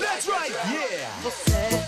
That's right, yeah.